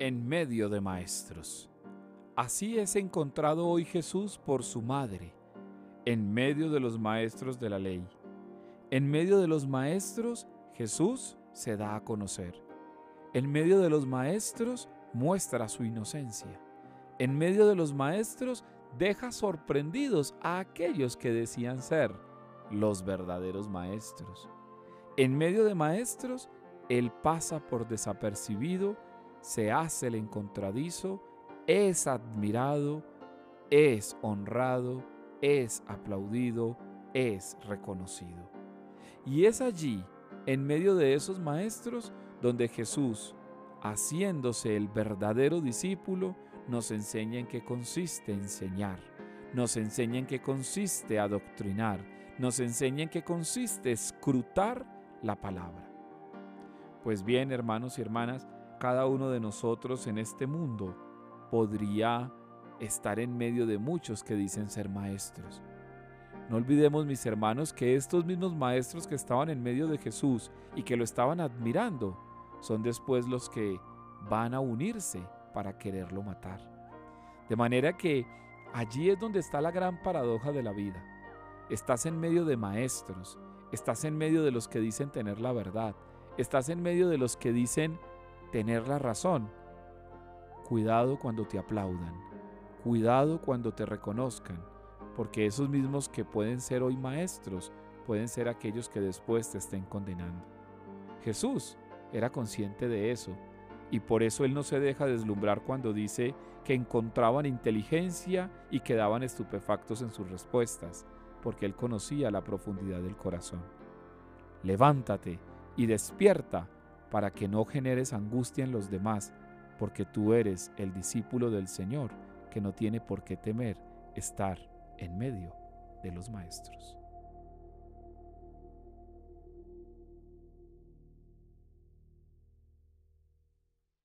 en medio de maestros. Así es encontrado hoy Jesús por su madre, en medio de los maestros de la ley. En medio de los maestros, Jesús se da a conocer. En medio de los maestros, muestra su inocencia. En medio de los maestros, deja sorprendidos a aquellos que decían ser los verdaderos maestros. En medio de maestros, Él pasa por desapercibido, se hace el encontradizo, es admirado, es honrado, es aplaudido, es reconocido. Y es allí, en medio de esos maestros, donde Jesús, haciéndose el verdadero discípulo, nos enseña en qué consiste enseñar, nos enseña en qué consiste adoctrinar, nos enseña en qué consiste escrutar la palabra. Pues bien, hermanos y hermanas, cada uno de nosotros en este mundo podría estar en medio de muchos que dicen ser maestros. No olvidemos, mis hermanos, que estos mismos maestros que estaban en medio de Jesús y que lo estaban admirando, son después los que van a unirse para quererlo matar. De manera que allí es donde está la gran paradoja de la vida. Estás en medio de maestros, estás en medio de los que dicen tener la verdad, estás en medio de los que dicen tener la razón. Cuidado cuando te aplaudan, cuidado cuando te reconozcan, porque esos mismos que pueden ser hoy maestros pueden ser aquellos que después te estén condenando. Jesús era consciente de eso y por eso él no se deja deslumbrar cuando dice que encontraban inteligencia y quedaban estupefactos en sus respuestas, porque él conocía la profundidad del corazón. Levántate y despierta para que no generes angustia en los demás, porque tú eres el discípulo del Señor que no tiene por qué temer estar en medio de los maestros.